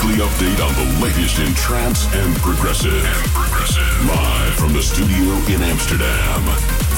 weekly update on the latest in trance and progressive. And progressive. Live from the studio in Amsterdam.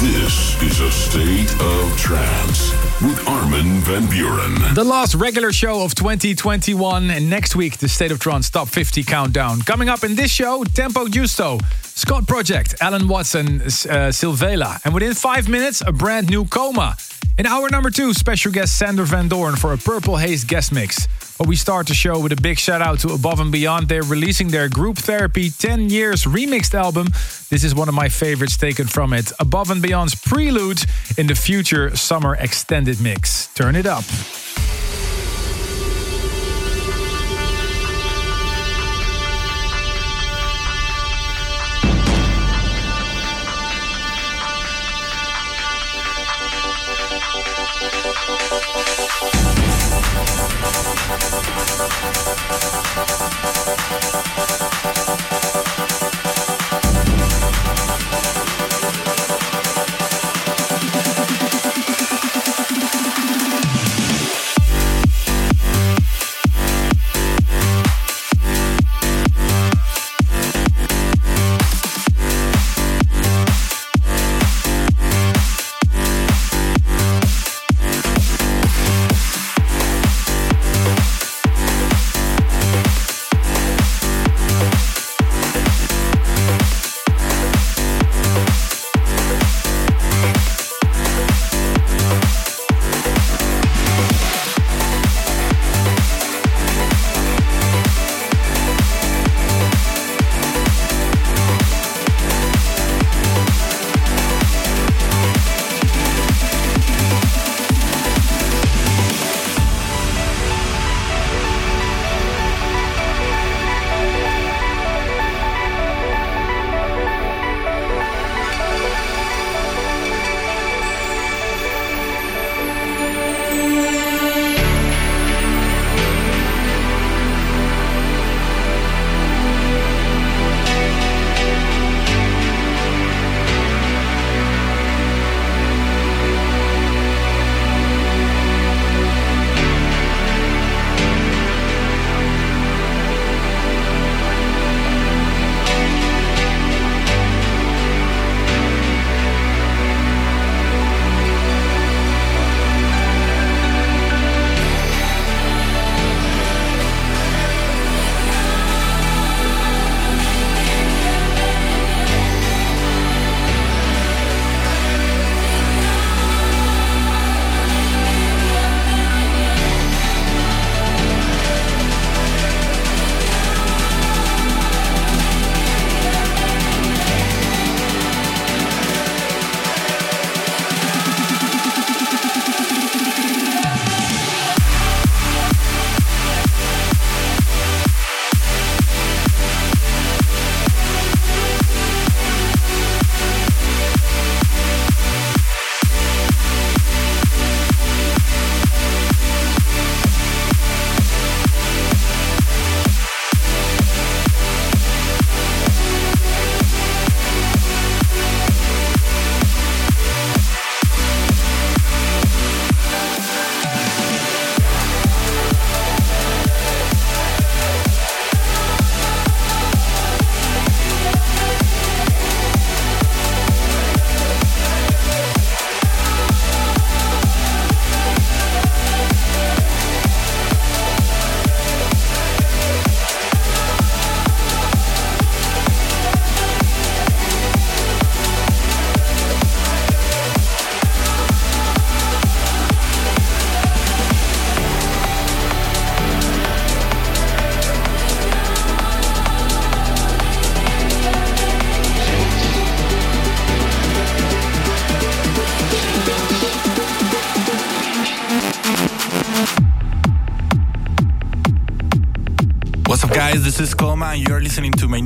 This is a state of trance with Armin van Buuren. The last regular show of 2021, and next week the State of Trance Top 50 countdown. Coming up in this show, Tempo Giusto, Scot Project, Alan Watson, uh, Silvela, and within five minutes, a brand new Coma. In hour number two, special guest Sander Van Doorn for a Purple Haze guest mix. But we start the show with a big shout out to Above and Beyond. They're releasing their Group Therapy 10 Years remixed album. This is one of my favorites taken from it. Above and Beyond's Prelude in the future summer extended extended mix. Turn it up. Listening to my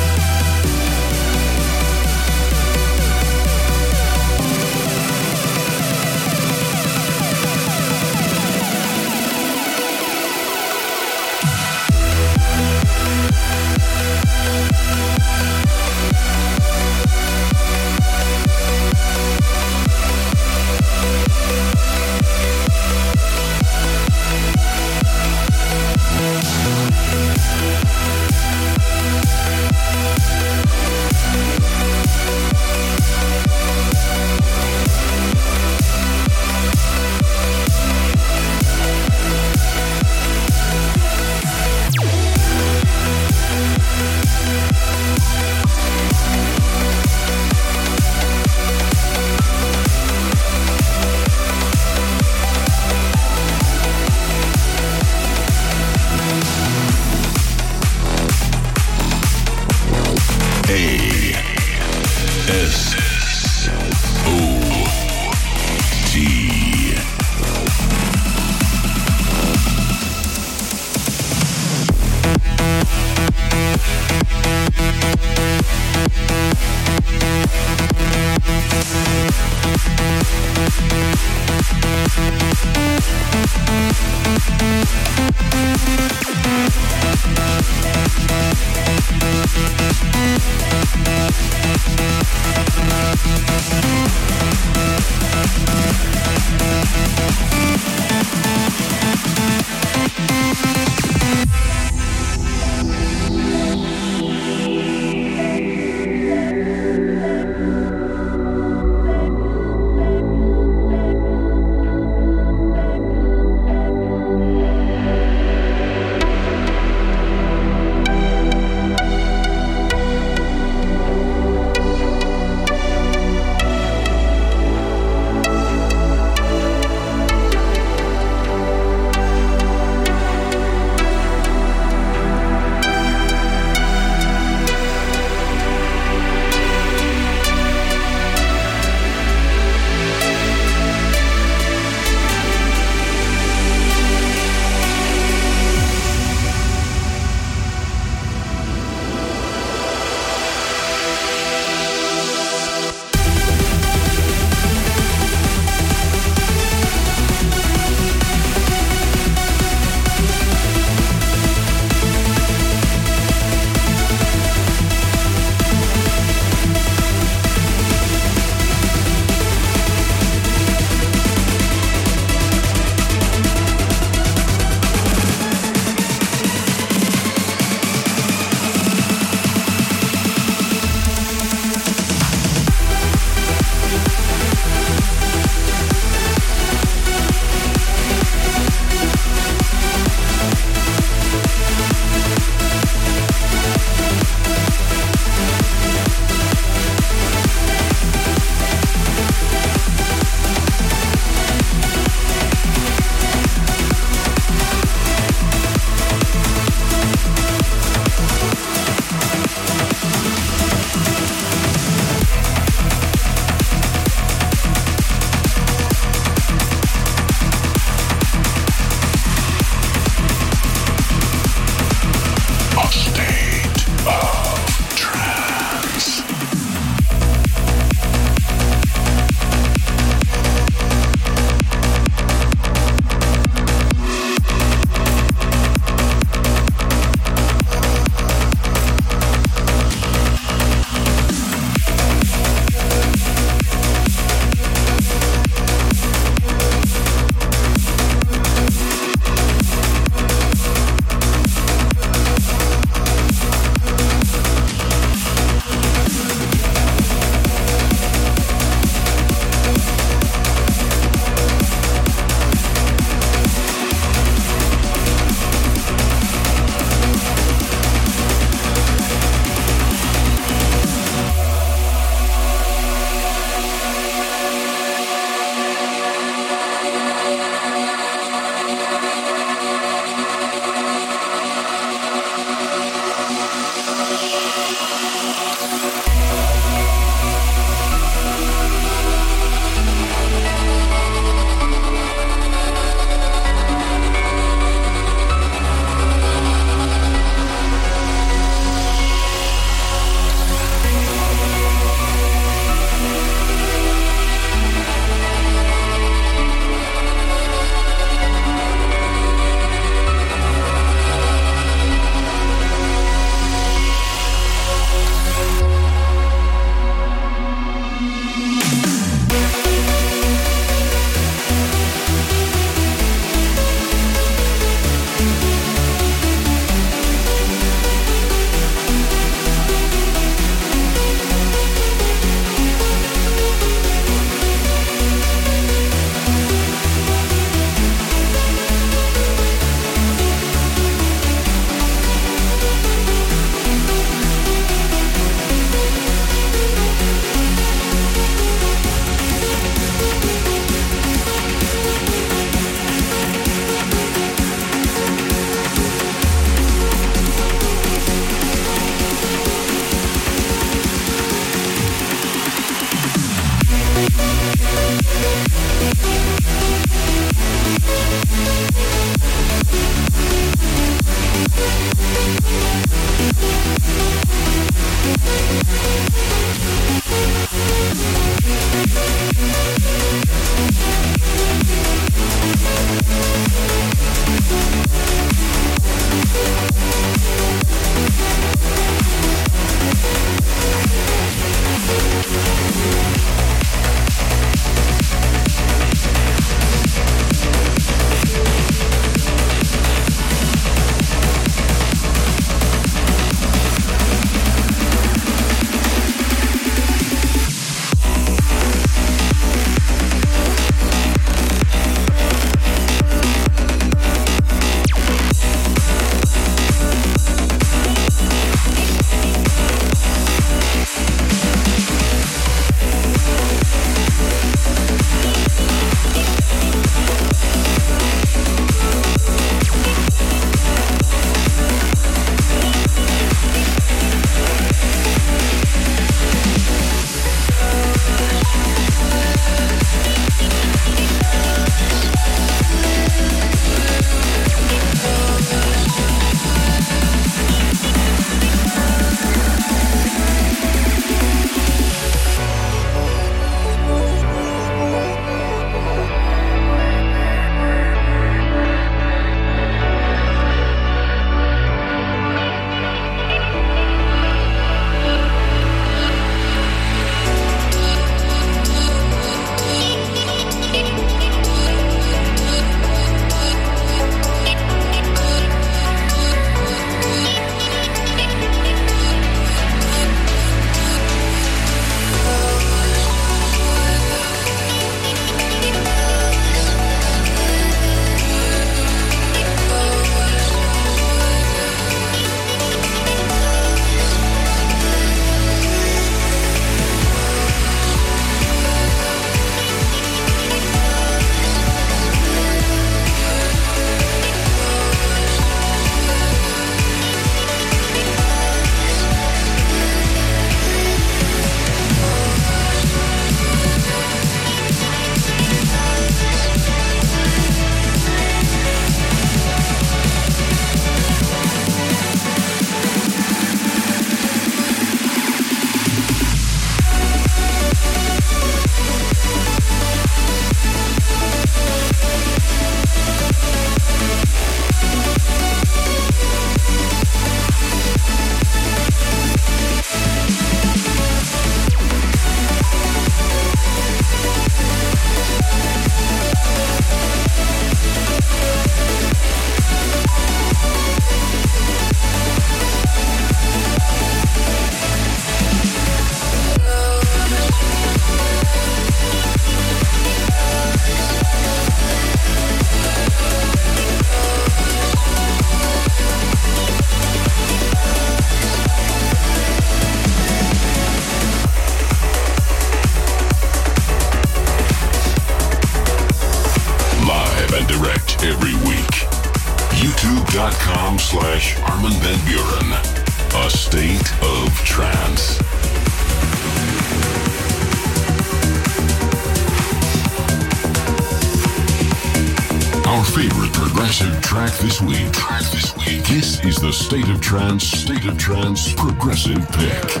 trance, state of trance, progressive pick.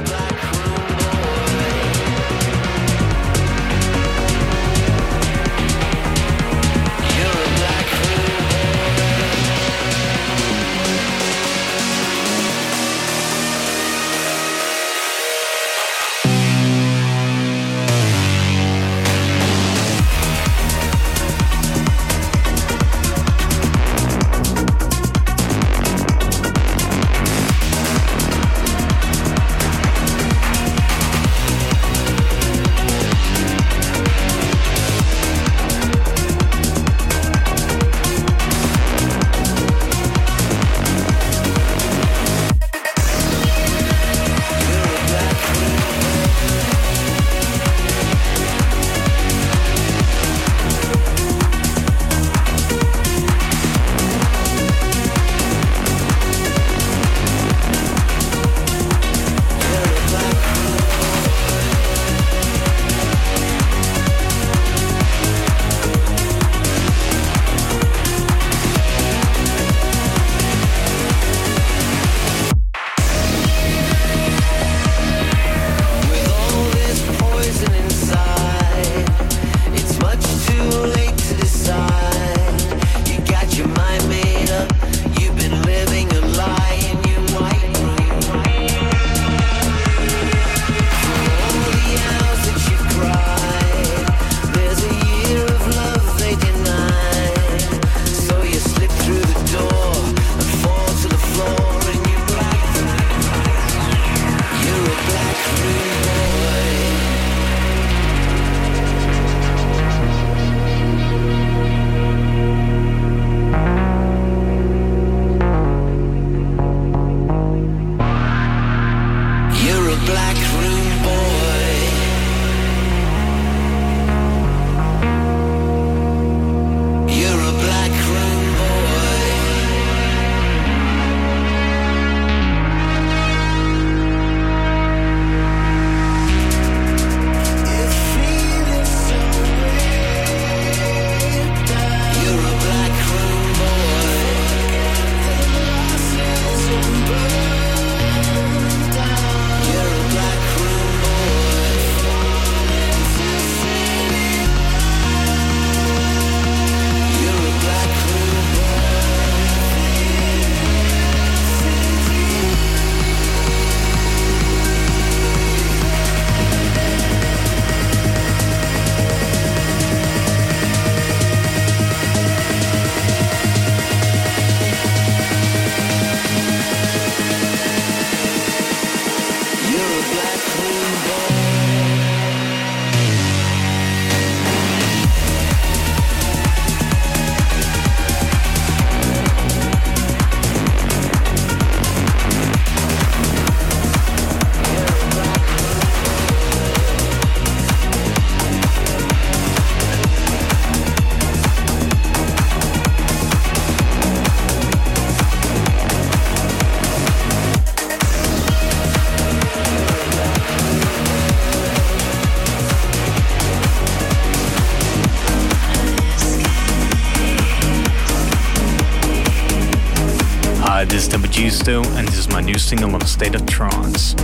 single on State of Trance.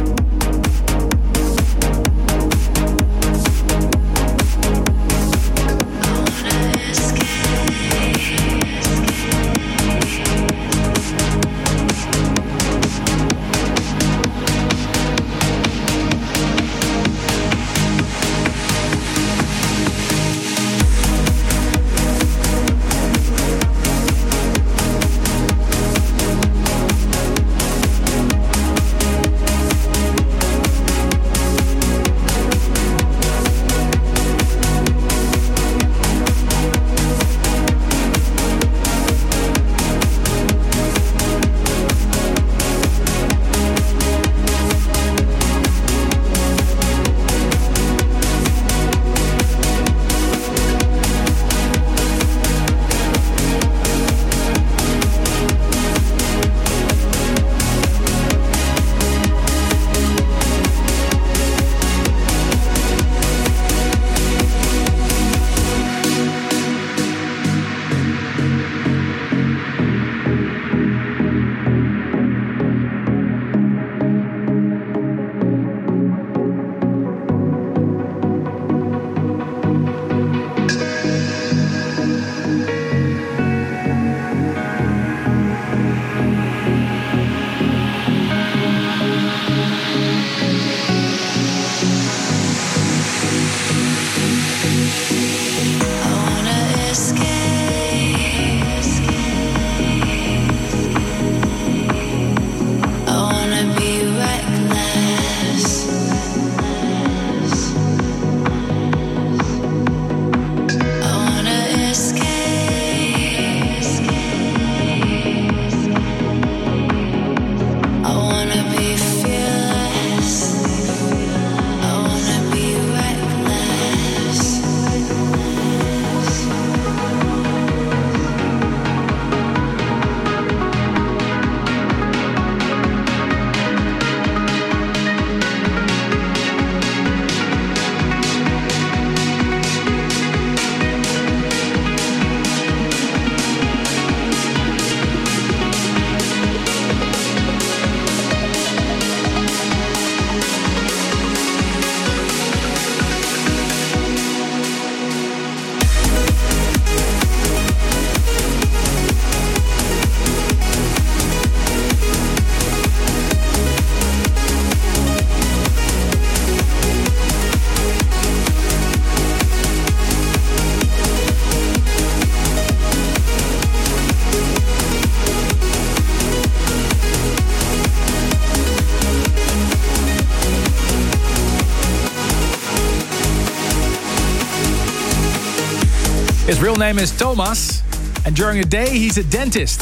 Real name is Thomas, and during the day he's a dentist.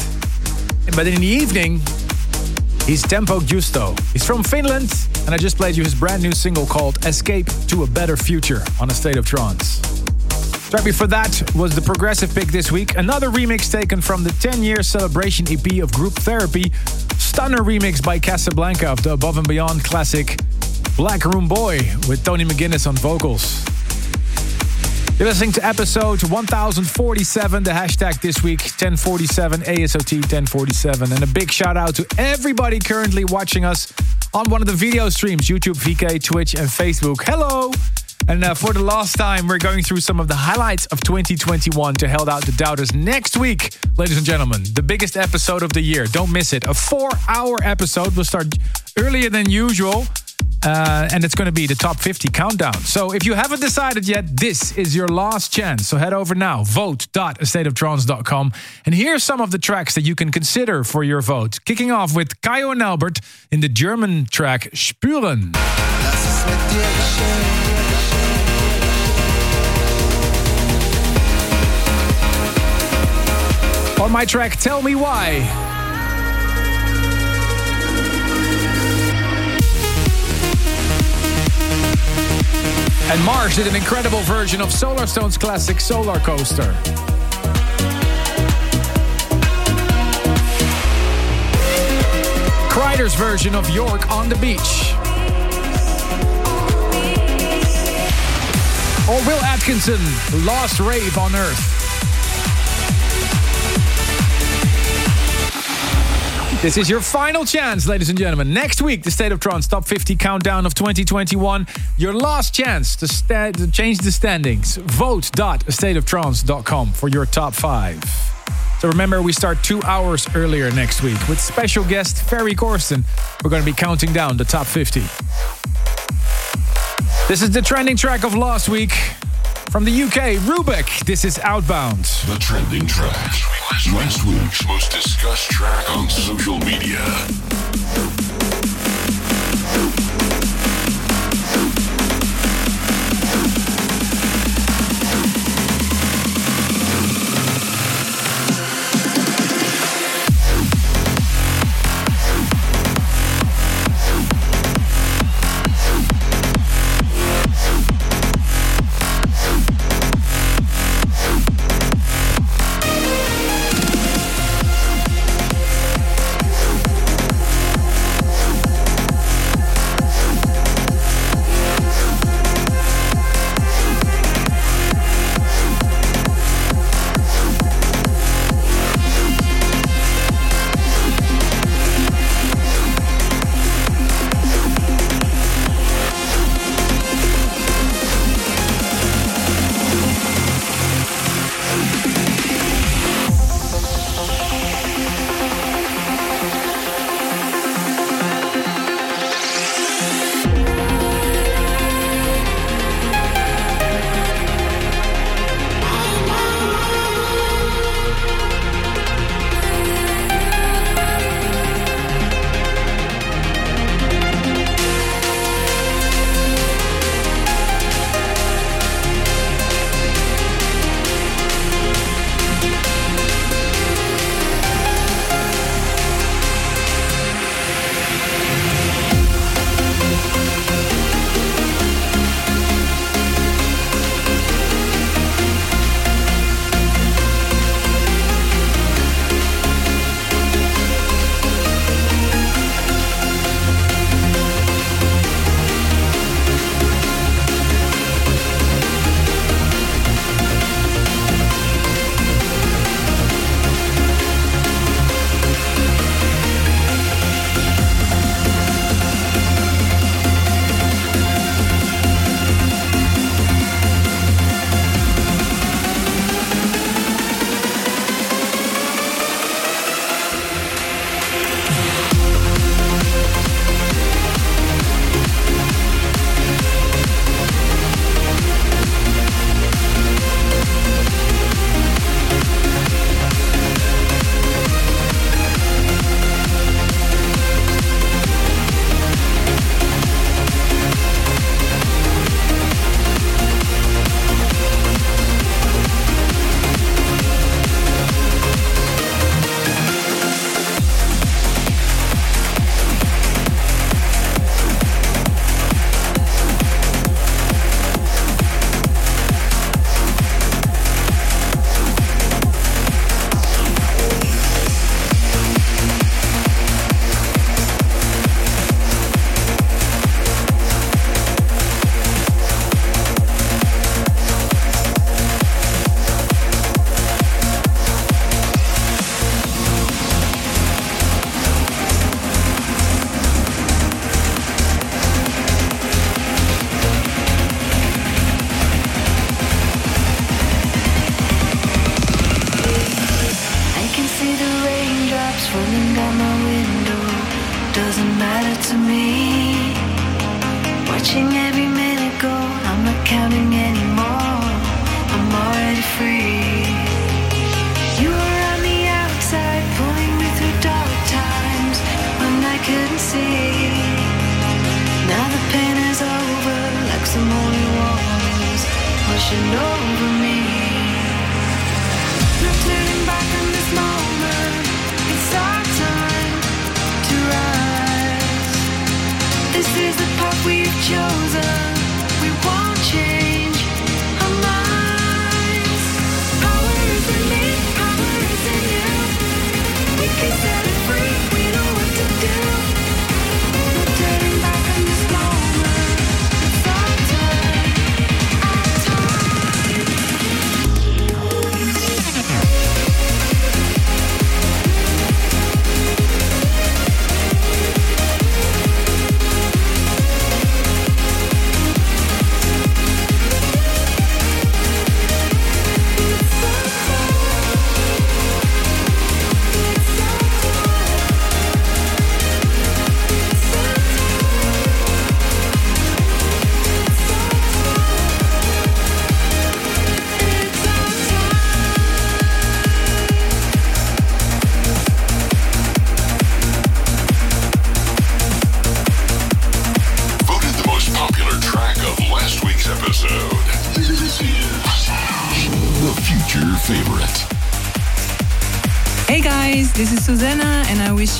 But in the evening, he's Tempo Giusto. He's from Finland, and I just played you his brand new single called Escape to a Better Future on a State of Trance. Track before that was the progressive pick this week. Another remix taken from the 10 year celebration EP of Group Therapy. Stunner remix by Kasablanca of the Above and Beyond classic Black Room Boy with Tony McGuinness on vocals. You're listening to episode 1047, the hashtag this week 1047 ASOT 1047. And a big shout out to everybody currently watching us on one of the video streams YouTube, VK, Twitch, and Facebook. Hello! And uh, for the last time, we're going through some of the highlights of 2021 to held out the doubters next week, ladies and gentlemen. The biggest episode of the year. Don't miss it. A four hour episode will start earlier than usual. Uh, and it's going to be the top 50 countdown. So if you haven't decided yet, this is your last chance. So head over now, vote.astateoftrance.com. And here's some of the tracks that you can consider for your vote. Kicking off with Kyau and Albert in the German track Spüren. On my track, Tell Me Why. And Mars did an incredible version of Solarstone's classic Solar Coaster. Kreider's version of York on the Beach. Or Will Atkinson, Lost Rave on Earth. This is your final chance, ladies and gentlemen. Next week, the State of Trance Top 50 Countdown of 2021. Your last chance to, to change the standings. Vote.stateoftrance.com for your top five. So remember, we start two hours earlier next week with special guest Ferry Corsten. We're going to be counting down the top 50. This is the trending track of last week. From the UK, Rubik, this is Outbound. The trending track. Last week's most discussed track on social media.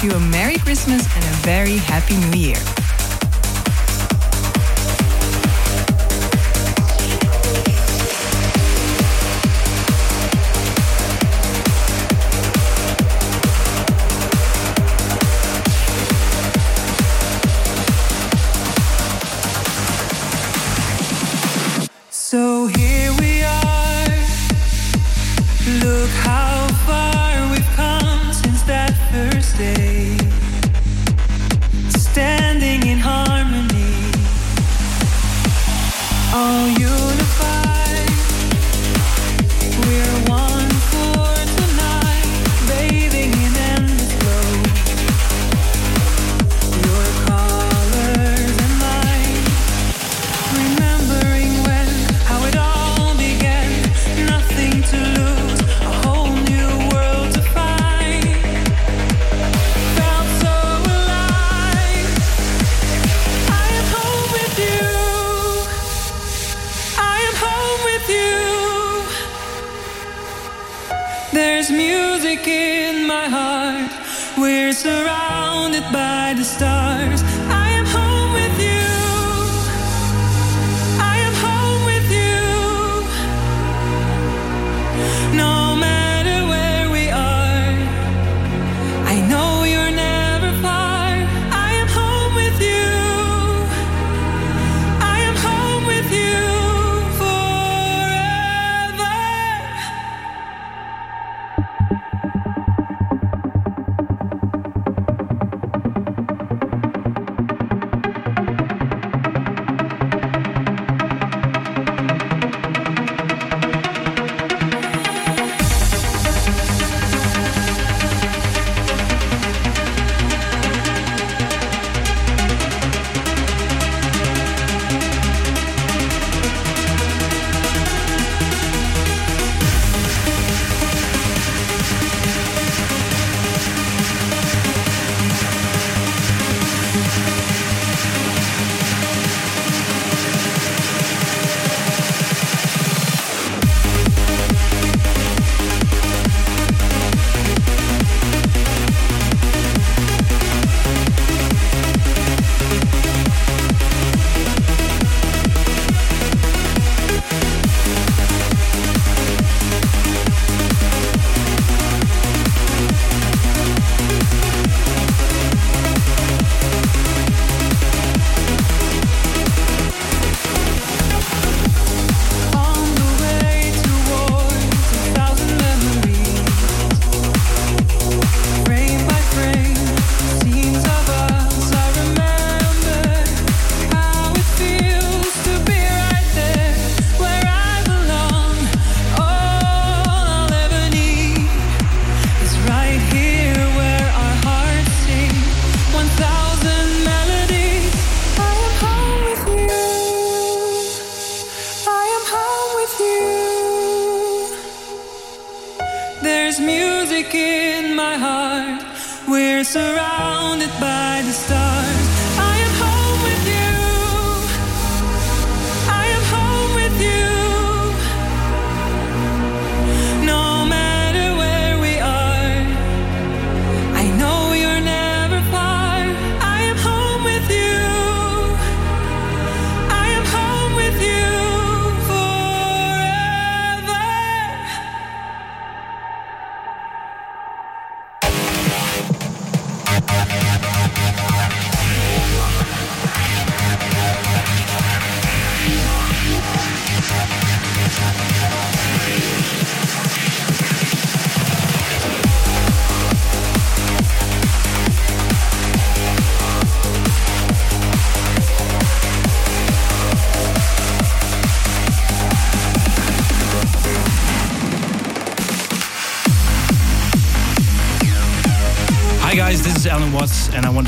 you a Merry Christmas and a very Happy New Year.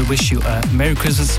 Wish you a Merry Christmas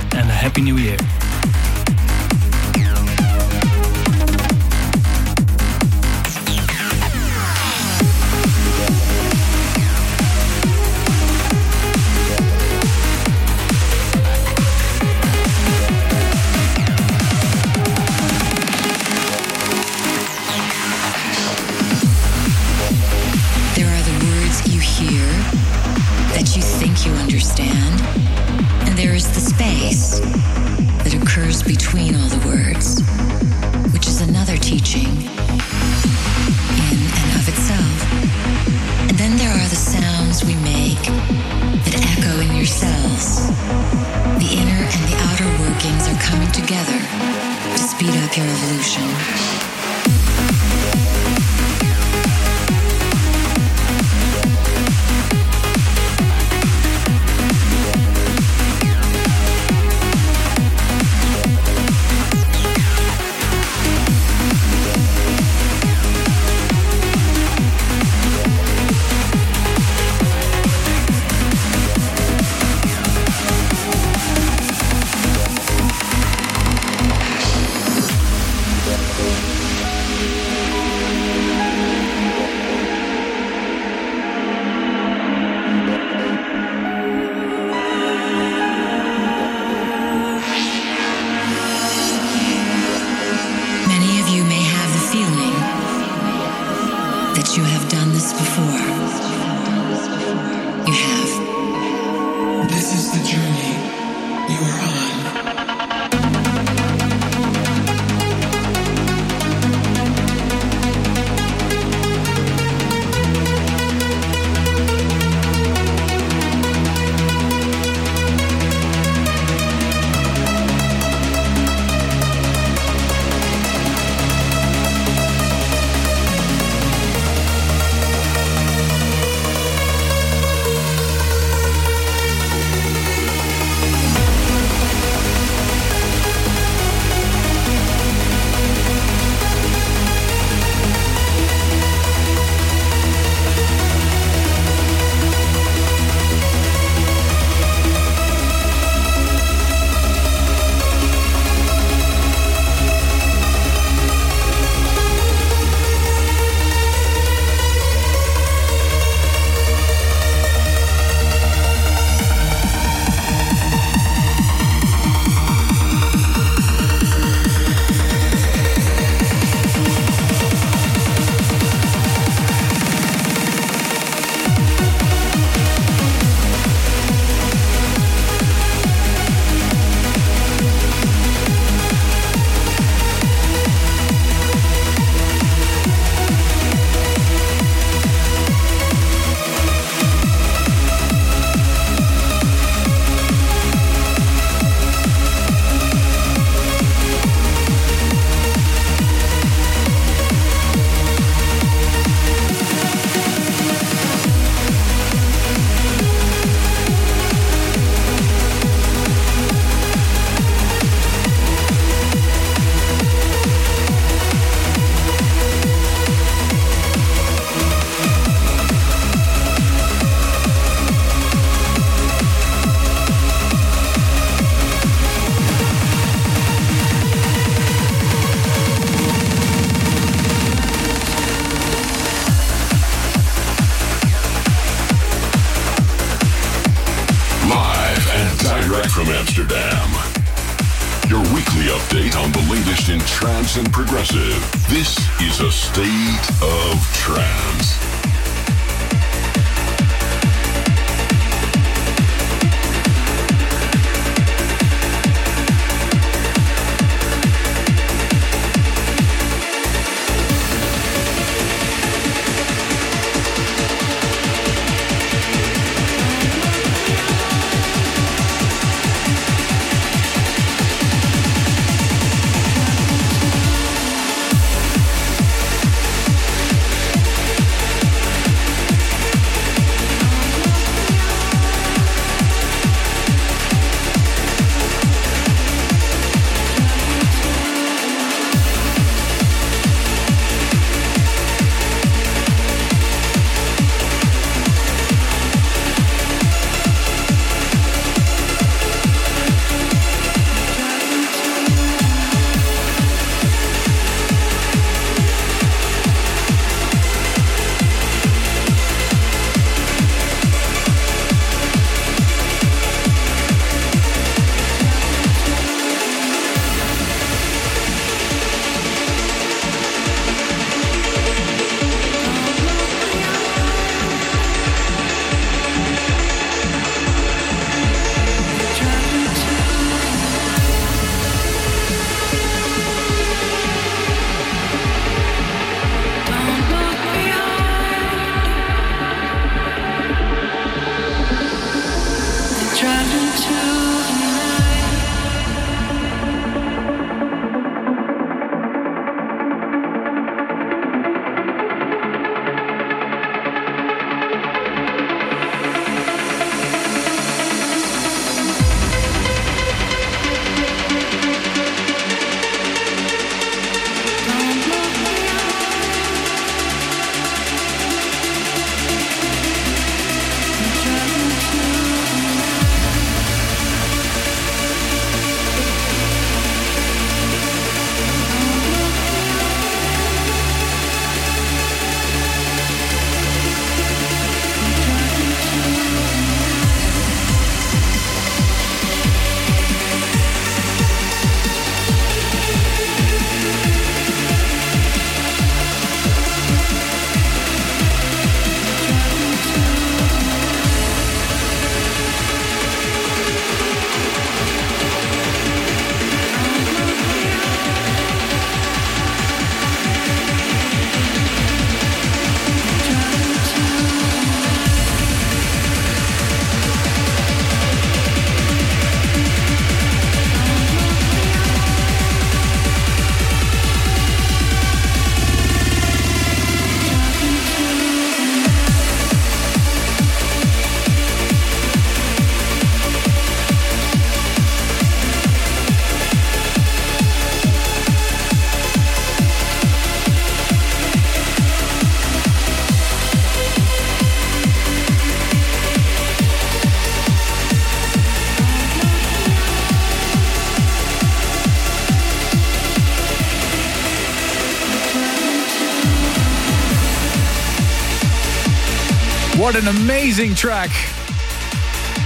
an amazing track.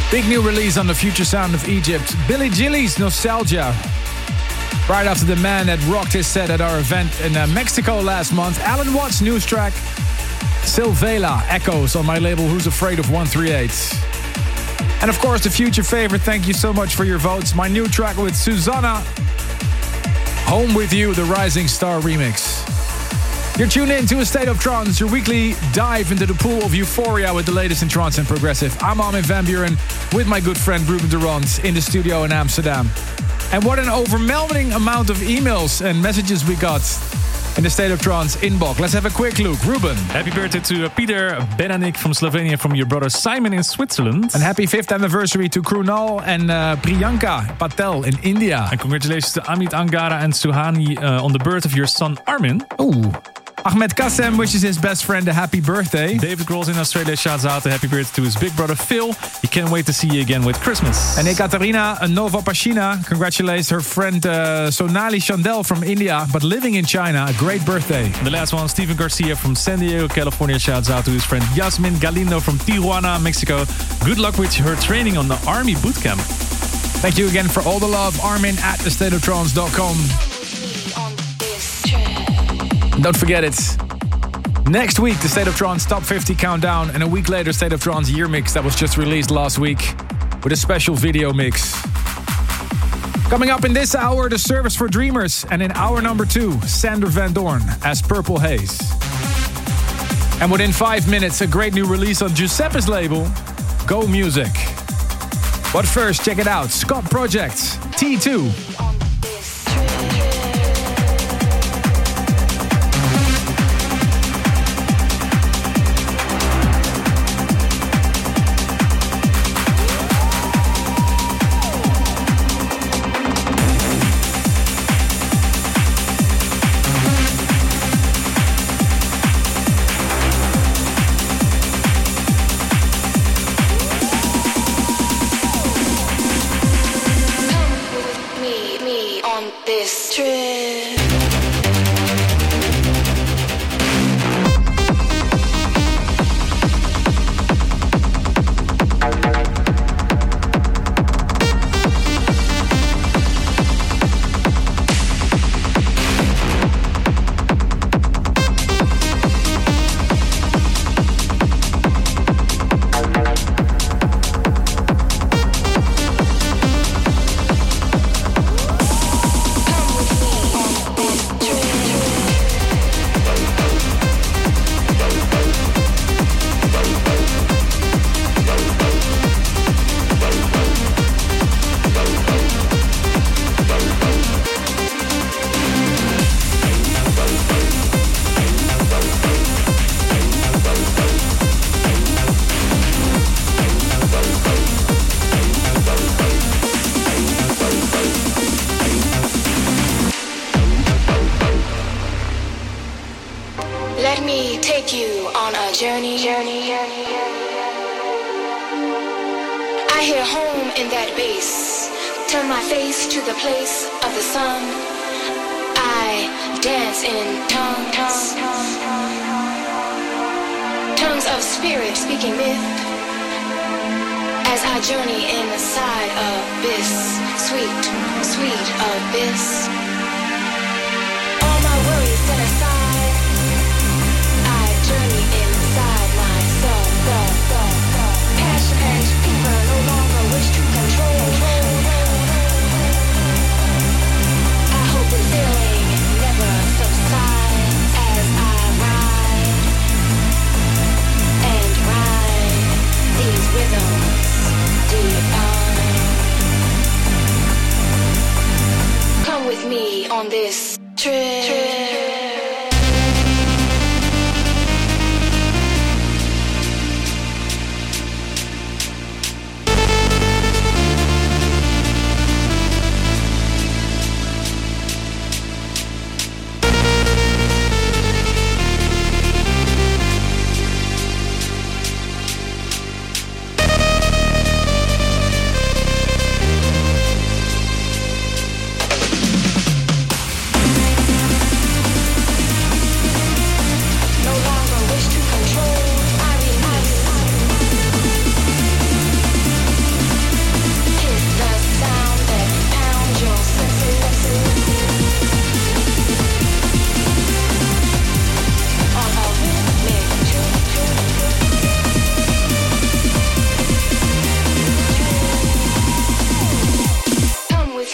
Big new release on the future sound of Egypt. Billy Gillies Nostalgia. Right after the man that rocked his set at our event in uh, Mexico last month, Allen Watts' news track, Silvela Echoes on my label Who's Afraid of 138. And of course, the future favorite, thank you so much for your votes. My new track with Susana, Home With You, the Rising Star remix. You're tuned in to A State of Trance, your weekly dive into the pool of euphoria with the latest in trance and progressive. I'm Armin van Buuren with my good friend Ruben de Ronde in the studio in Amsterdam. And what an overwhelming amount of emails and messages we got in the State of Trance inbox. Let's have a quick look. Ruben. Happy birthday to uh, Peter Benanik from Slovenia from your brother Simon in Switzerland. And happy fifth anniversary to Krunal and uh, Priyanka Patel in India. And congratulations to Amit Angara and Suhani uh, on the birth of your son Armin. Ooh. Ahmed Kassem wishes his best friend a happy birthday. David Grols in Australia shouts out a happy birthday to his big brother Phil. He can't wait to see you again with Christmas. And Ekaterina Nova Pashina congratulates her friend uh, Sonali Chandel from India, but living in China. A great birthday. And the last one, Stephen Garcia from San Diego, California, shouts out to his friend Yasmin Galindo from Tijuana, Mexico. Good luck with her training on the Army boot camp. Thank you again for all the love. Armin at thestateoftrance.com. Don't forget it. Next week, the State of Trance Top 50 Countdown, and a week later, State of Trance Year Mix that was just released last week with a special video mix. Coming up in this hour, the service for dreamers, and in hour number two, Sander Van Doorn as Purple Haze. And within five minutes, a great new release on Giuseppe's label, Go Music. But first, check it out Scot Project, T2.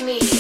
me.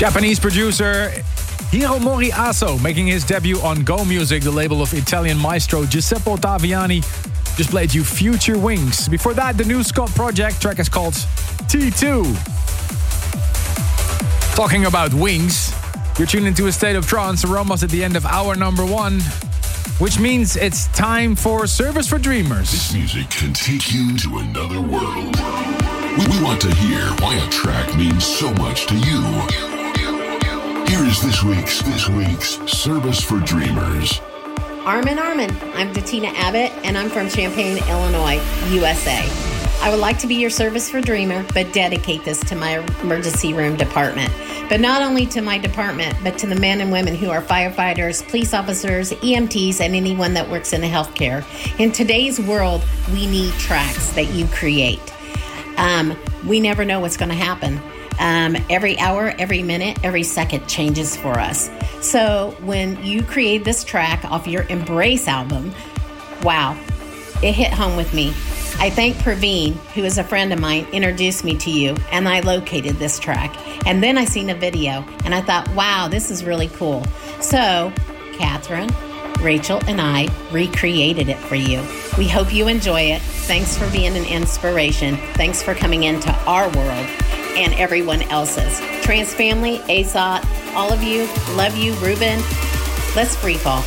Japanese producer Hiromori Aso making his debut on Go Music, the label of Italian maestro Giuseppe Ottaviani. Just played you Future Wings. Before that, the new Scot Project track is called T2. Talking about wings, you're tuned into a state of trance. We're almost at the end of hour number one, which means it's time for Service for Dreamers. This music can take you to another world. We want to hear why a track means so much to you. Here is this week's this week's Service for Dreamers. Armin Armin. I'm Datina Abbott, and I'm from Champaign, Illinois, USA. I would like to be your service for Dreamer, but dedicate this to my emergency room department. But not only to my department, but to the men and women who are firefighters, police officers, EMTs, and anyone that works in the healthcare. In today's world, we need tracks that you create. Um, we never know what's going to happen. Um, every hour, every minute, every second changes for us. So when you create this track off your Embrace album, wow, it hit home with me. I thank Praveen, who is a friend of mine, introduced me to you, and I located this track. And then I seen a video, and I thought, wow, this is really cool. So, Catherine, Rachel, and I recreated it for you. We hope you enjoy it. Thanks for being an inspiration. Thanks for coming into our world and everyone else's. Trance family, ASOT, all of you, love you, Ruben. Let's free fall.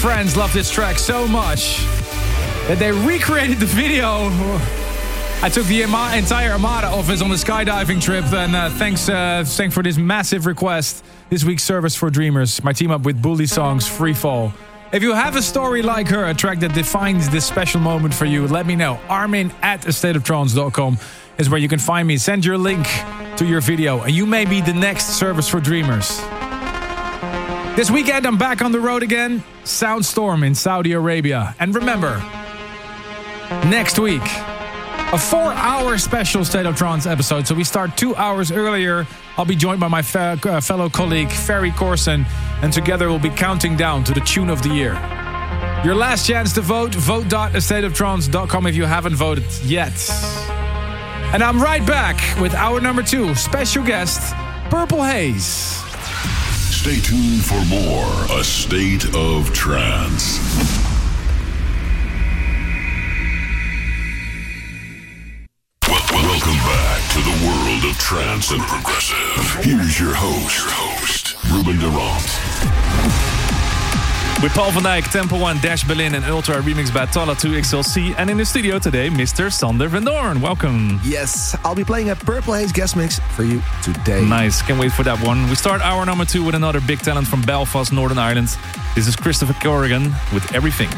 Friends love this track so much that they recreated the video. I took the entire Armada office on the skydiving trip, and uh, thanks, uh, thanks for this massive request. This week's service for dreamers, my team up with BullySongs Free Fall. If you have a story like her, a track that defines this special moment for you, let me know. Armin at astateoftrance.com is where you can find me. Send your link to your video, and you may be the next service for dreamers. This weekend, I'm back on the road again. Soundstorm in Saudi Arabia. And remember, next week, a four hour special State of Trance episode. So we start two hours earlier. I'll be joined by my fe- uh, fellow colleague, Ferry Corsten, and together we'll be counting down to the tune of the year. Your last chance to vote, vote.astateoftrance.com if you haven't voted yet. And I'm right back with hour number two, special guest, Purple Haze. Stay tuned for more A State of Trance. Wel- welcome back to the world of trance and progressive. Here's your host, your host, Ruben de Ronde. With Paul van Dyk, Temple One, Dash Berlin, and Ultra remixed by Talla 2XLC. And in the studio today, Mr. Sander Van Doorn. Welcome. Yes, I'll be playing a Purple Haze guest mix for you today. Nice, can't wait for that one. We start hour number two with another big talent from Belfast, Northern Ireland. This is Christopher Corrigan with Everything.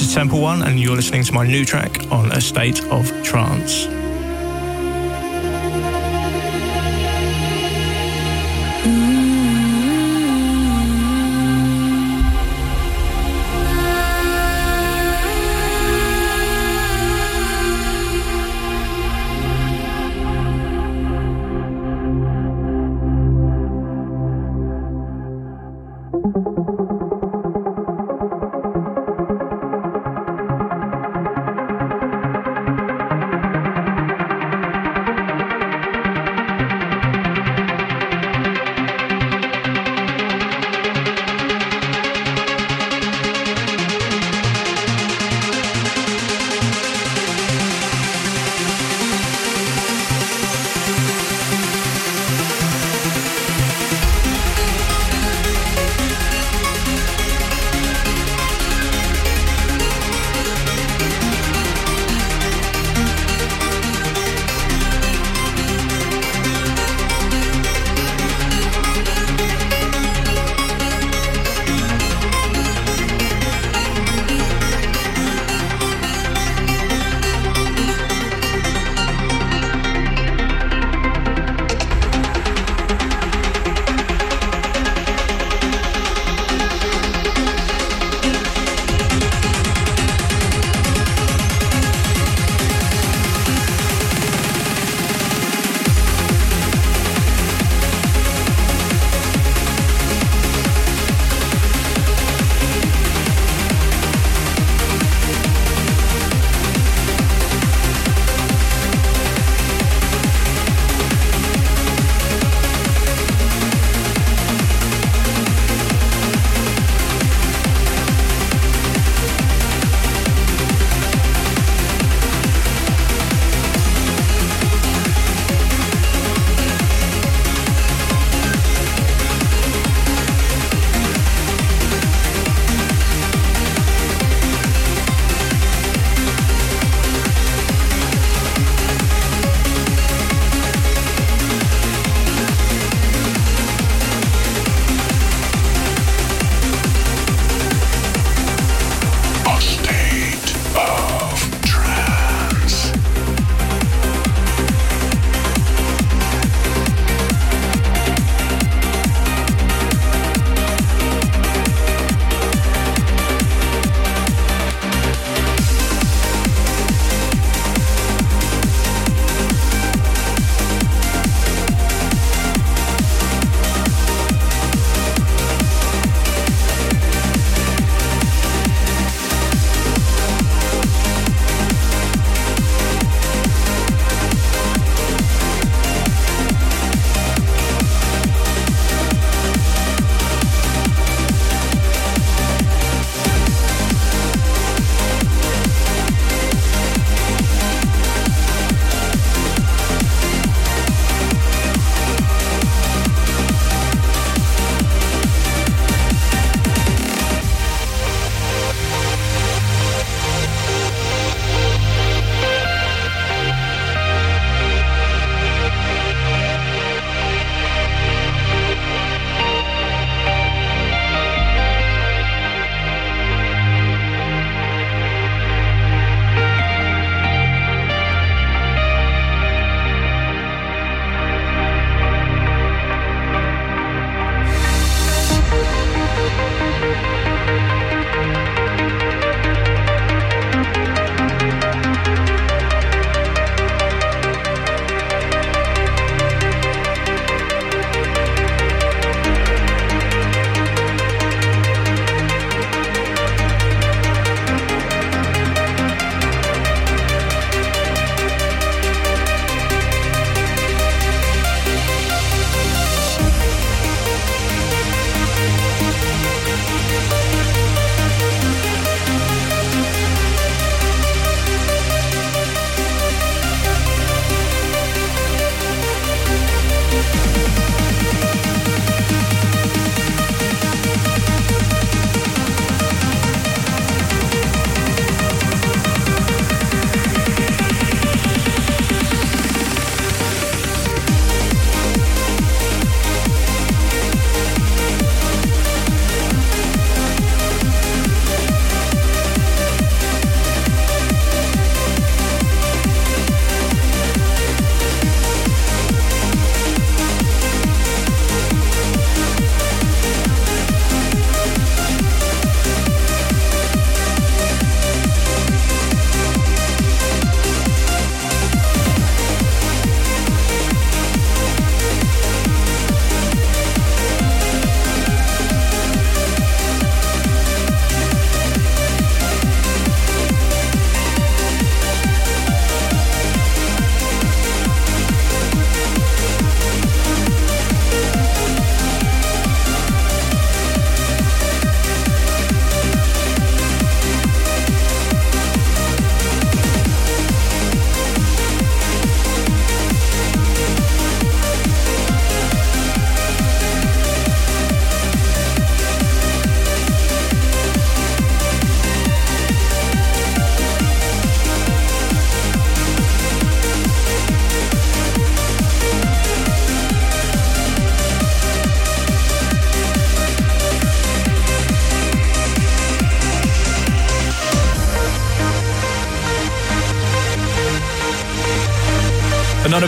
This is Temple One, and you're listening to my new track on A State of Trance.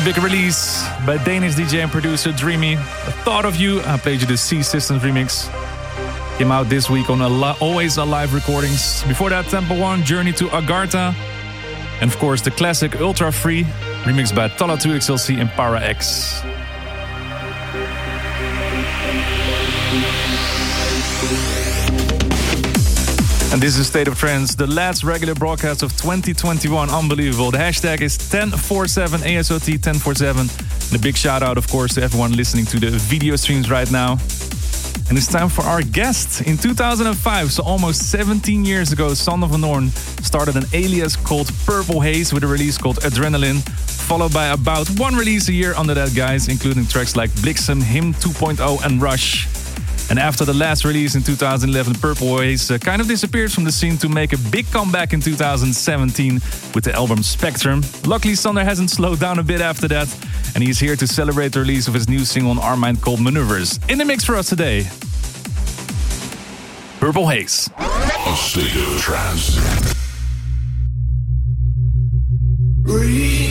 Big release by Danish DJ and producer Dreamy. A Thought of You. I played you the C Systems remix. Came out this week on a Al- Always Alive Recordings. Before that, Temple One, Journey to Agartha. And of course, the classic Ultra Free, remixed by Talla 2XLC and Para X. And this is State of Trance, the last regular broadcast of 2021. Unbelievable. The hashtag is 1047 ASOT 1047. And a big shout out, of course, to everyone listening to the video streams right now. And it's time for our guest. In 2005, so almost 17 years ago, Sander van Doorn started an alias called Purple Haze with a release called Adrenaline, followed by about one release a year under that guise, including tracks like Blixem, Him 2.0, and Rush. And after the last release in 2011, Purple Haze uh, kind of disappeared from the scene to make a big comeback in 2017 with the album Spectrum. Luckily, Sander hasn't slowed down a bit after that, and he's here to celebrate the release of his new single on Armind called Maneuvers. In the mix for us today, Purple Haze. A state of trance. Reach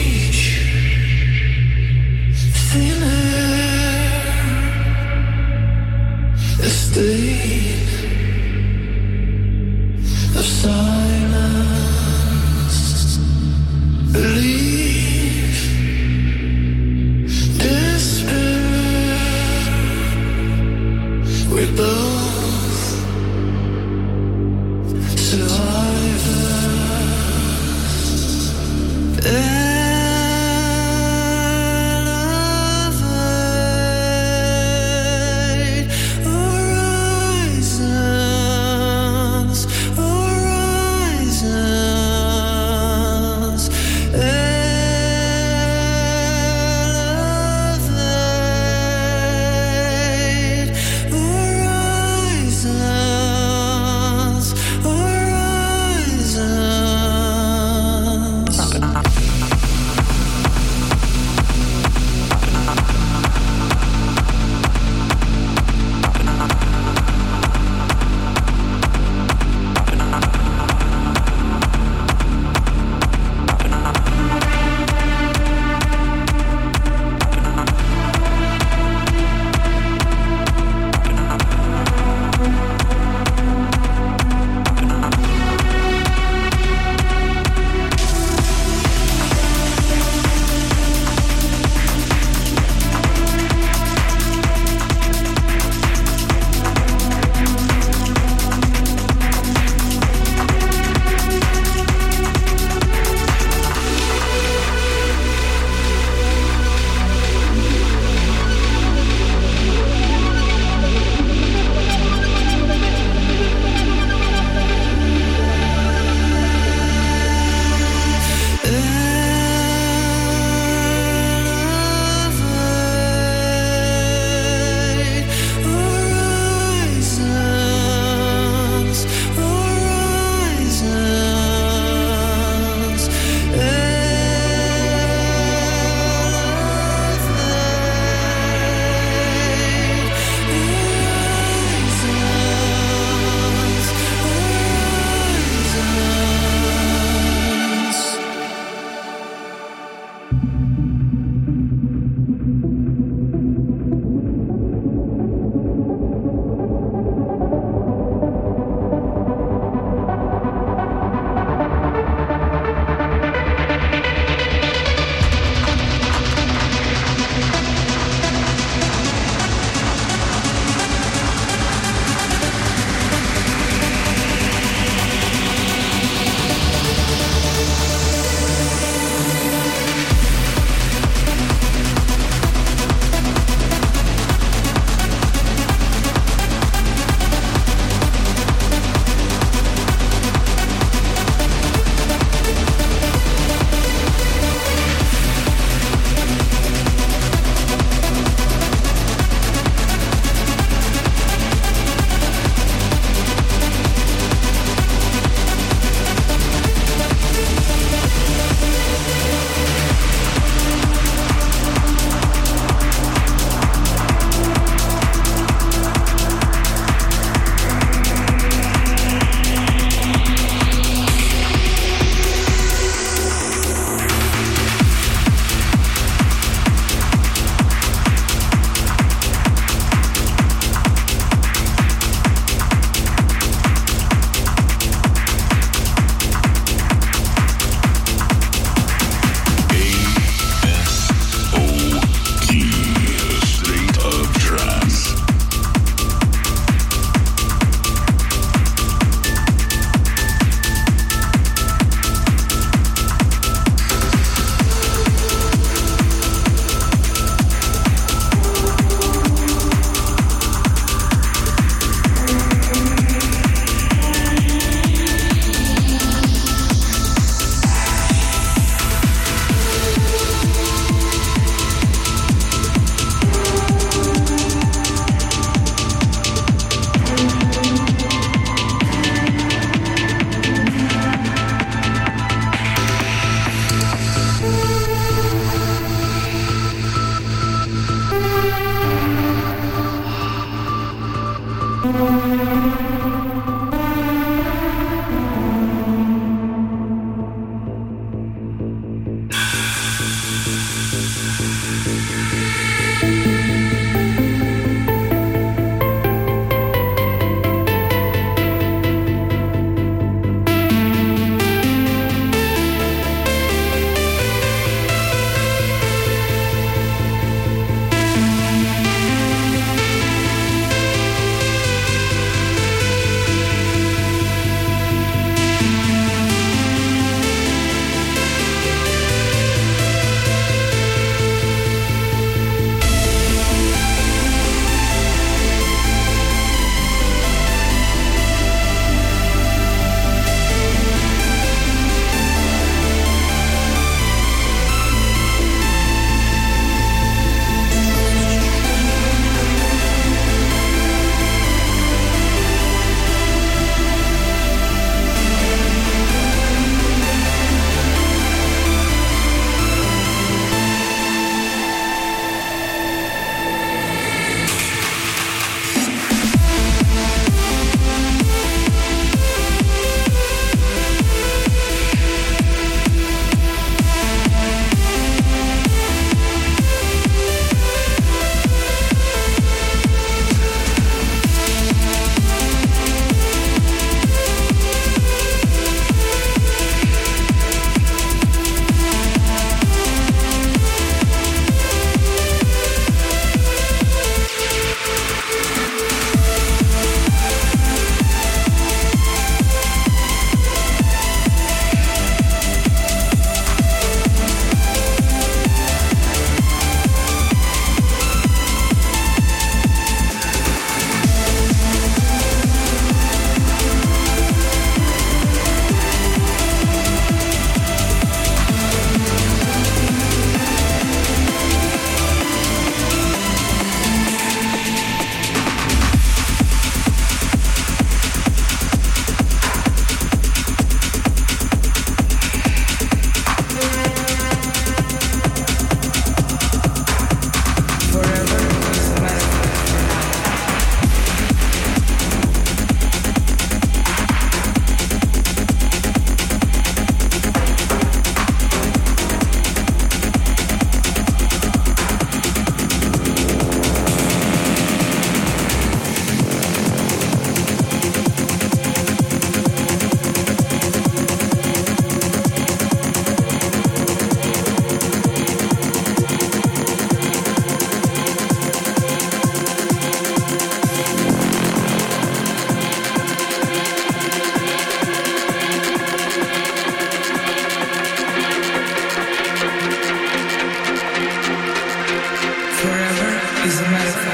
is a metaphor.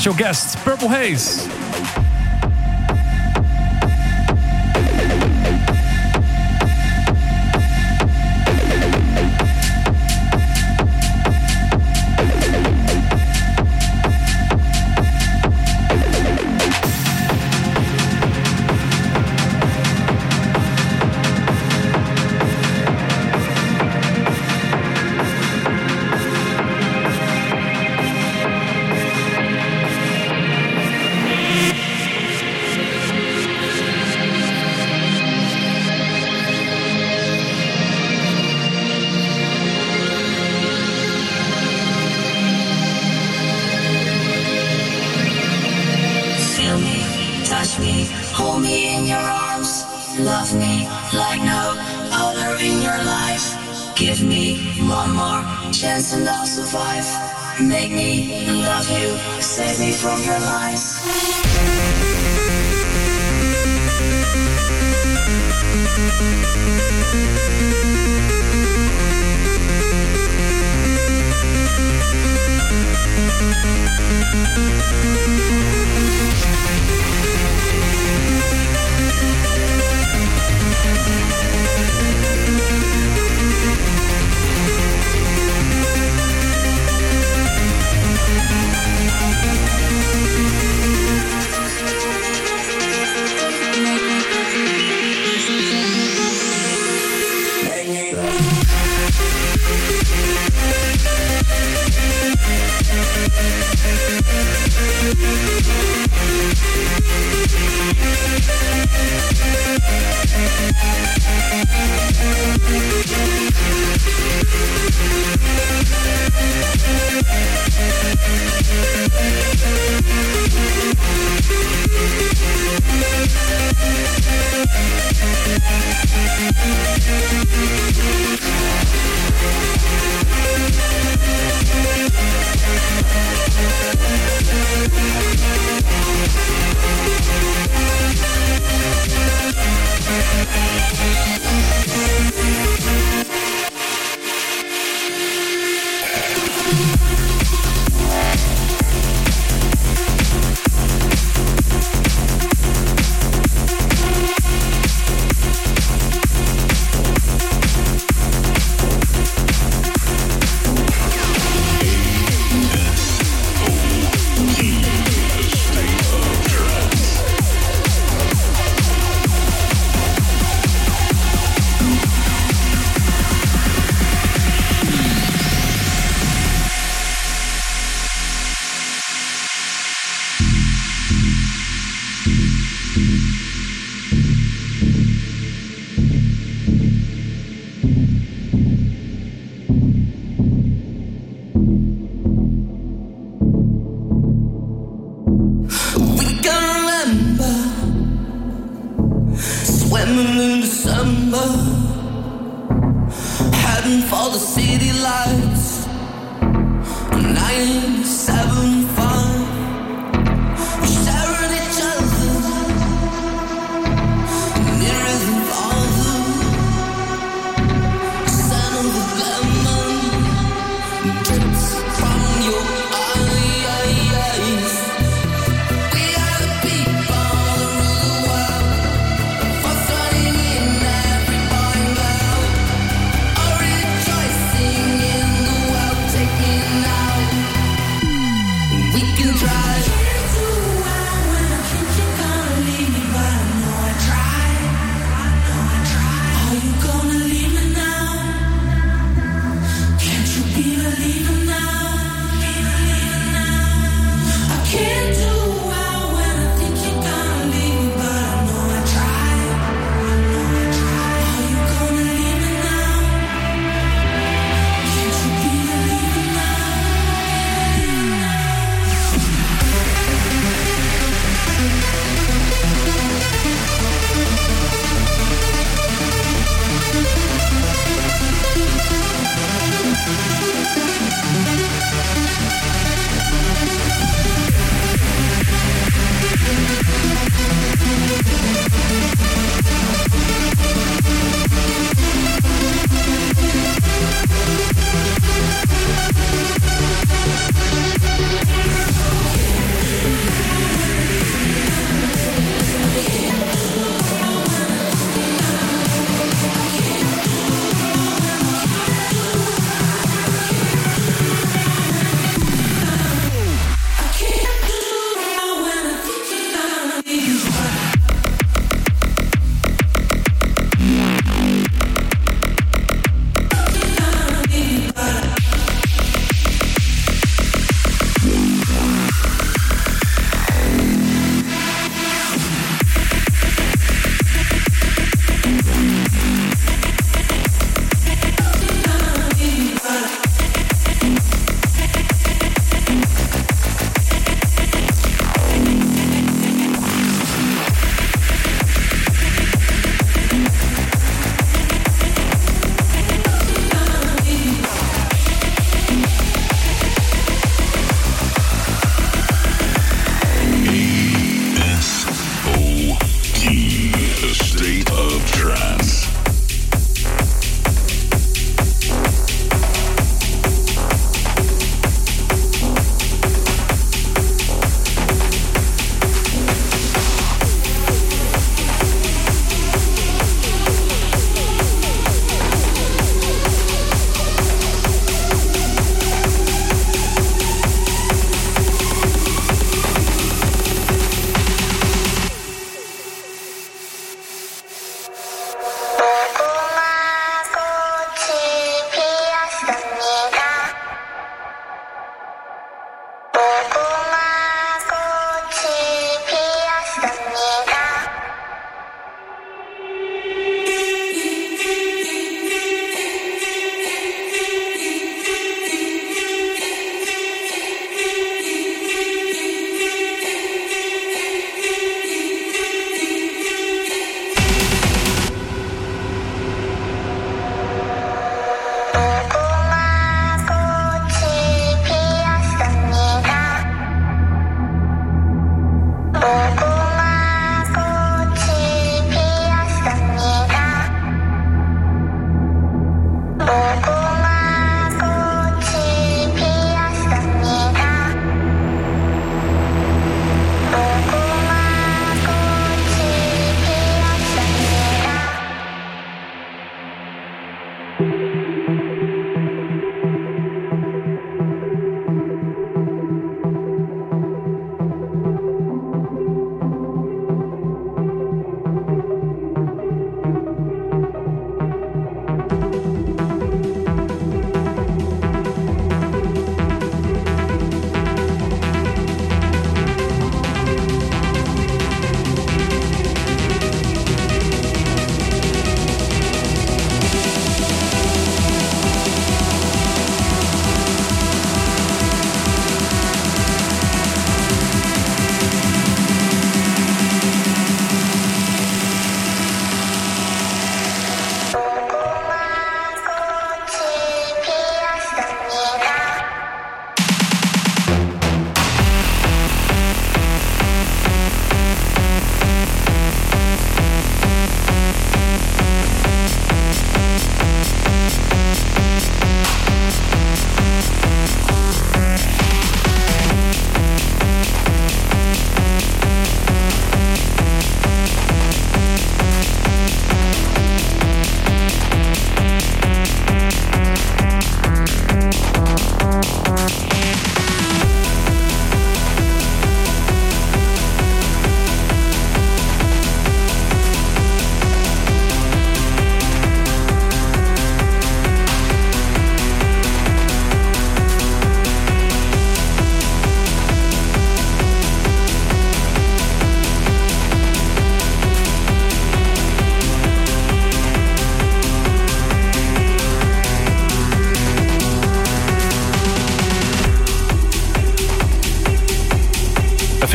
Special guests, Purple Haze.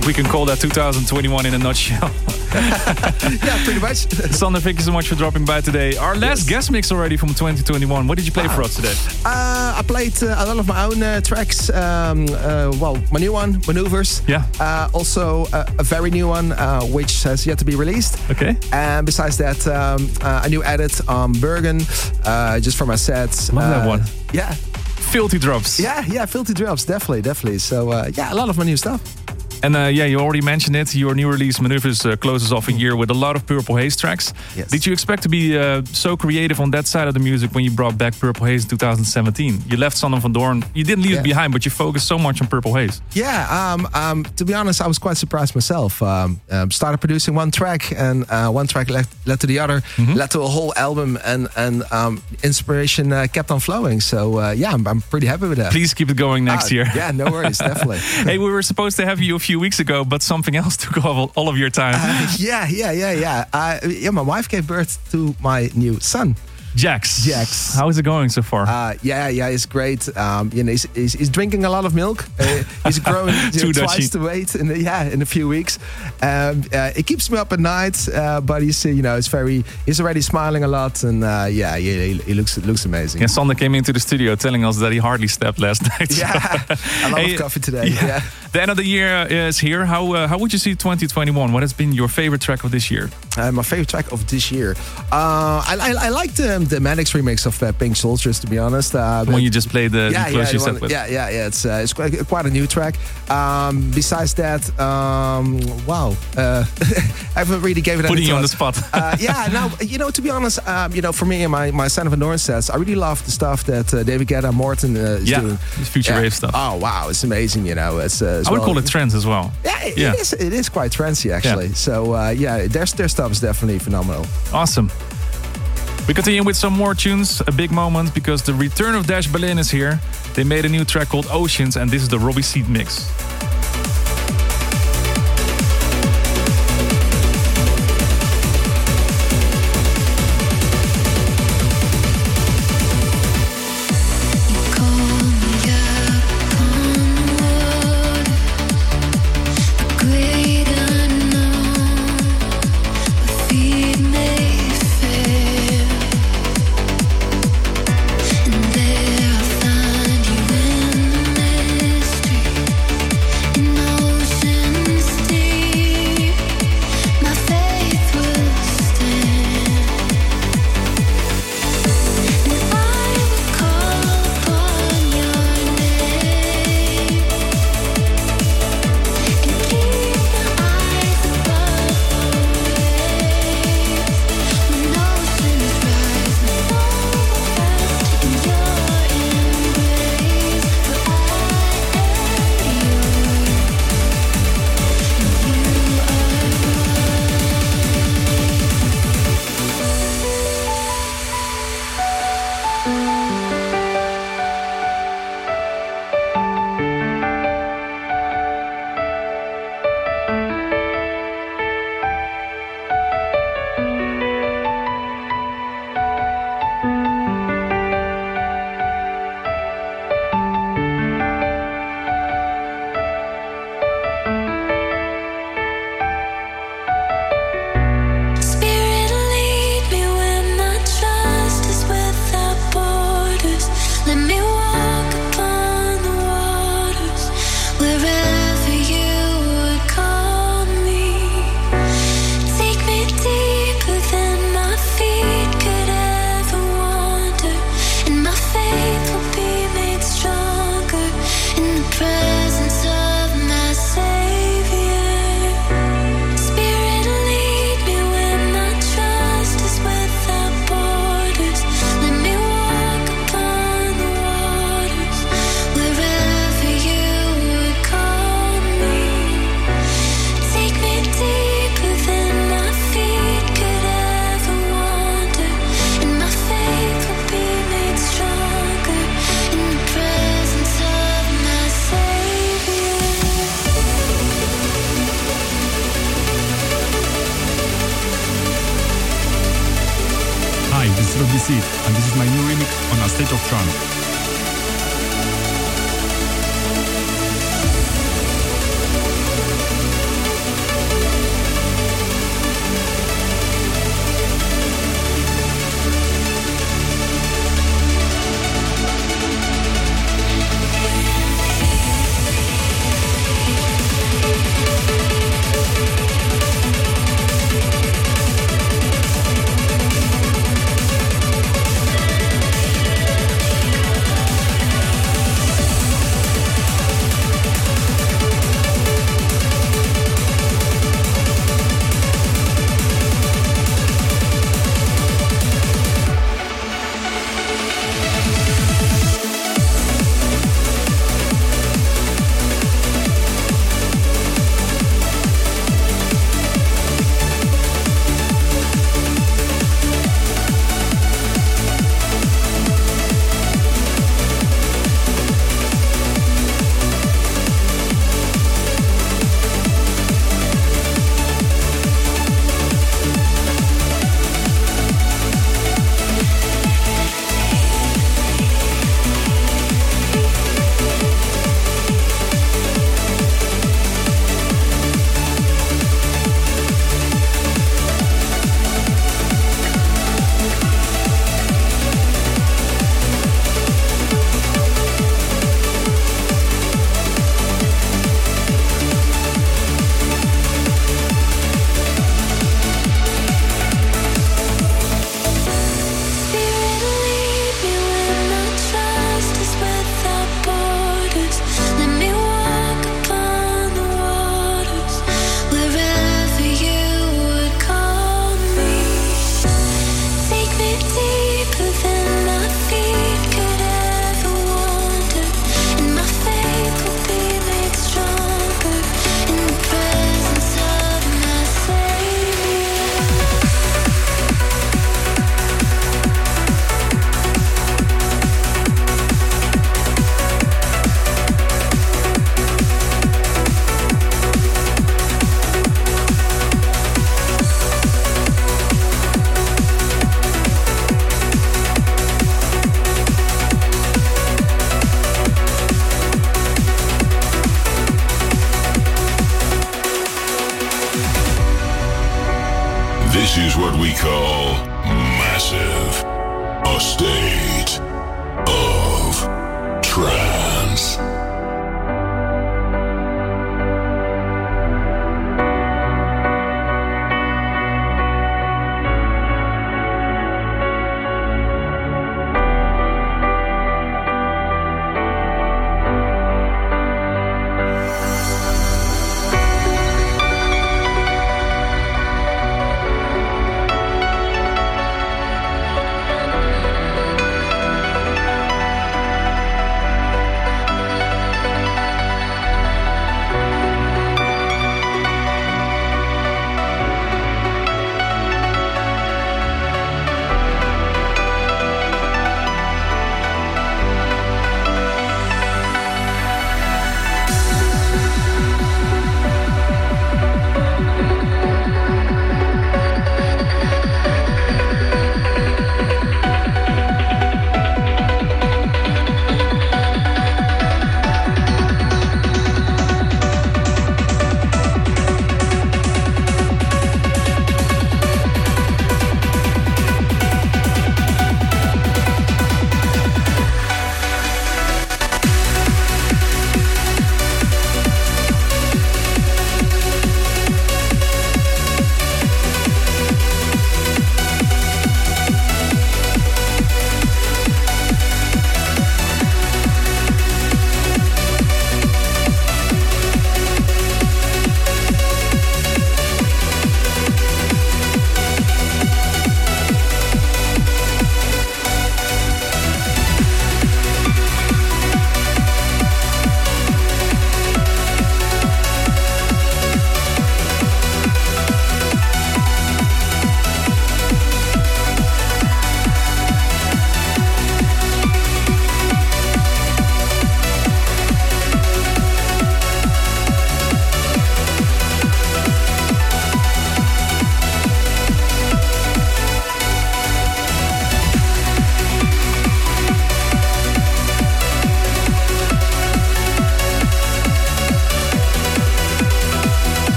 Think we can call that 2021 in a nutshell. yeah, pretty much. Sander, thank you so much for dropping by today. Our last guest mix already from 2021. What did you play for us today? Uh, I played uh, a lot of my own uh, tracks. Um, uh, well, my new one, Maneuvers. Yeah. Uh, also, uh, a very new one, uh, which has yet to be released. Okay. And besides that, um, uh, a new edit on Bergen, uh, just for my sets. Love that one. Yeah. Filthy drops. Yeah, yeah, filthy drops, definitely, definitely. So, uh, yeah, a lot of my new stuff. And uh, yeah, you already mentioned it. Your new release, Maneuvers, uh, closes off a year with a lot of Purple Haze tracks. Yes. Did you expect to be uh, so creative on that side of the music when you brought back Purple Haze in 2017? You left Sander van Doorn. You didn't leave it behind, but you focused so much on Purple Haze. Yeah, um, um, to be honest, I was quite surprised myself. Um, um, started producing one track, and uh, one track led, led to the other, Mm-hmm. led to a whole album, and and um, inspiration uh, kept on flowing. So uh, yeah, I'm, I'm pretty happy with that. Please keep it going next year. Yeah, no worries, definitely. hey, we were supposed to have you a few weeks ago, but something else took all, all of your time. Uh, yeah, yeah, yeah, yeah. Uh, yeah, my wife gave birth to my new son. Jax. Jax. How is it going so far? Uh, yeah, yeah, it's great. Um, you know, he's, he's, he's drinking a lot of milk. Uh, he's growing you know, twice the weight in the, yeah in a few weeks. Um, uh, it keeps me up at night, uh, but he's you know it's very he's already smiling a lot, and uh, yeah, yeah, he, he looks looks amazing. yeah, Sander came into the studio telling us that he hardly slept last night. Yeah, a lot Hey, of coffee today. Yeah. The end of the year is here. How uh, how would you see 2021? What has been your favorite track of this year? Uh, my favorite track of this year. Uh, I, I, I like the, the Maddox remix of uh, Pink Soldiers, to be honest. Uh, The one you just played, uh, yeah, close yeah, the set with. yeah, yeah, yeah. It's uh, it's quite, quite a new track. Um, besides that, um, wow, uh, I haven't really gave it any Putting you on the spot. uh, yeah, now you know to be honest, um, you know for me and my my Sander van Doorn sets, I really love the stuff that uh, David Guetta, Morten uh, is Yeah, doing. future Yeah. rave stuff. Oh wow, it's amazing. You know, it's. As I would well- call it trance as well. Yeah, it, Yeah. it is. It is quite trendy actually. So uh, yeah, their their stuff is definitely phenomenal. Awesome. We continue with some more tunes. A big moment because the return of Dash Berlin is here. They made a new track called Oceans, and this is the Robbie Seed mix.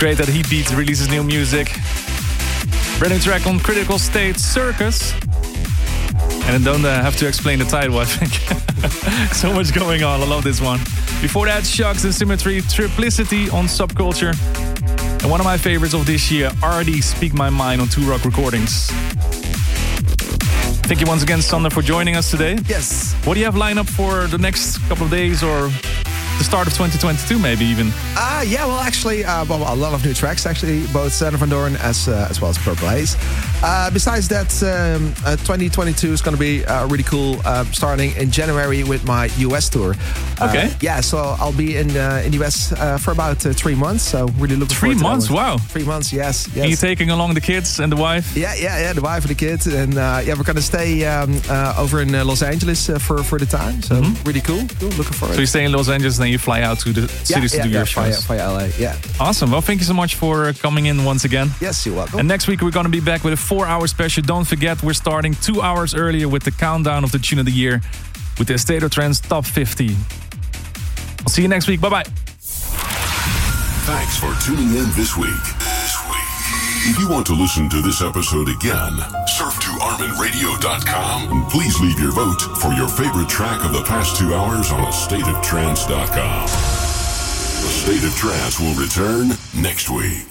Great that Heatbeat releases new music. Brand new track on Critical State Circus. And I don't uh, have to explain the title, I think. so much going on. I love this one. Before that, Shocks and Symmetry, Triplicity on Subculture. And one of my favorites of this year, RD Speak My Mind on Two Rock Recordings. Thank you once again, Sander, for joining us today. Yes. What do you have lined up for the next couple of days or the start of 2022, maybe even? Uh, yeah, well, actually, uh, well, a lot of new tracks, actually, both Sander van Doorn as, uh, as well as Purple Haze. Uh, besides that, um, uh, 2022 is going to be uh, really cool, uh, starting in January with my US tour. Uh, Okay. yeah, so I'll be in uh, in the US uh, for about uh, three months. So really looking Three forward to that months? Wow. Three months, yes, yes. Are you taking along the kids and the wife? Yeah, yeah, yeah. The wife and the kids, and uh, yeah, we're gonna stay um, uh, over in uh, Los Angeles uh, for for the time. So really cool. Cool. Looking forward. So you stay in Los Angeles, then you fly out to the cities yeah, to do yeah, your shows. via LA. Yeah. Awesome. Well, thank you so much for uh, coming in once again. Yes, you're welcome. And next week we're going to be back with a four-hour special. Don't forget, we're starting two hours earlier with the countdown of the tune of the year with the State of Trance Top 50. See you next week. Bye bye. Thanks for tuning in this week. This week. If you want to listen to this episode again, surf to ArminRadio.com and please leave your vote for your favorite track of the past two hours on stateoftrance.com. The State of Trance will return next week.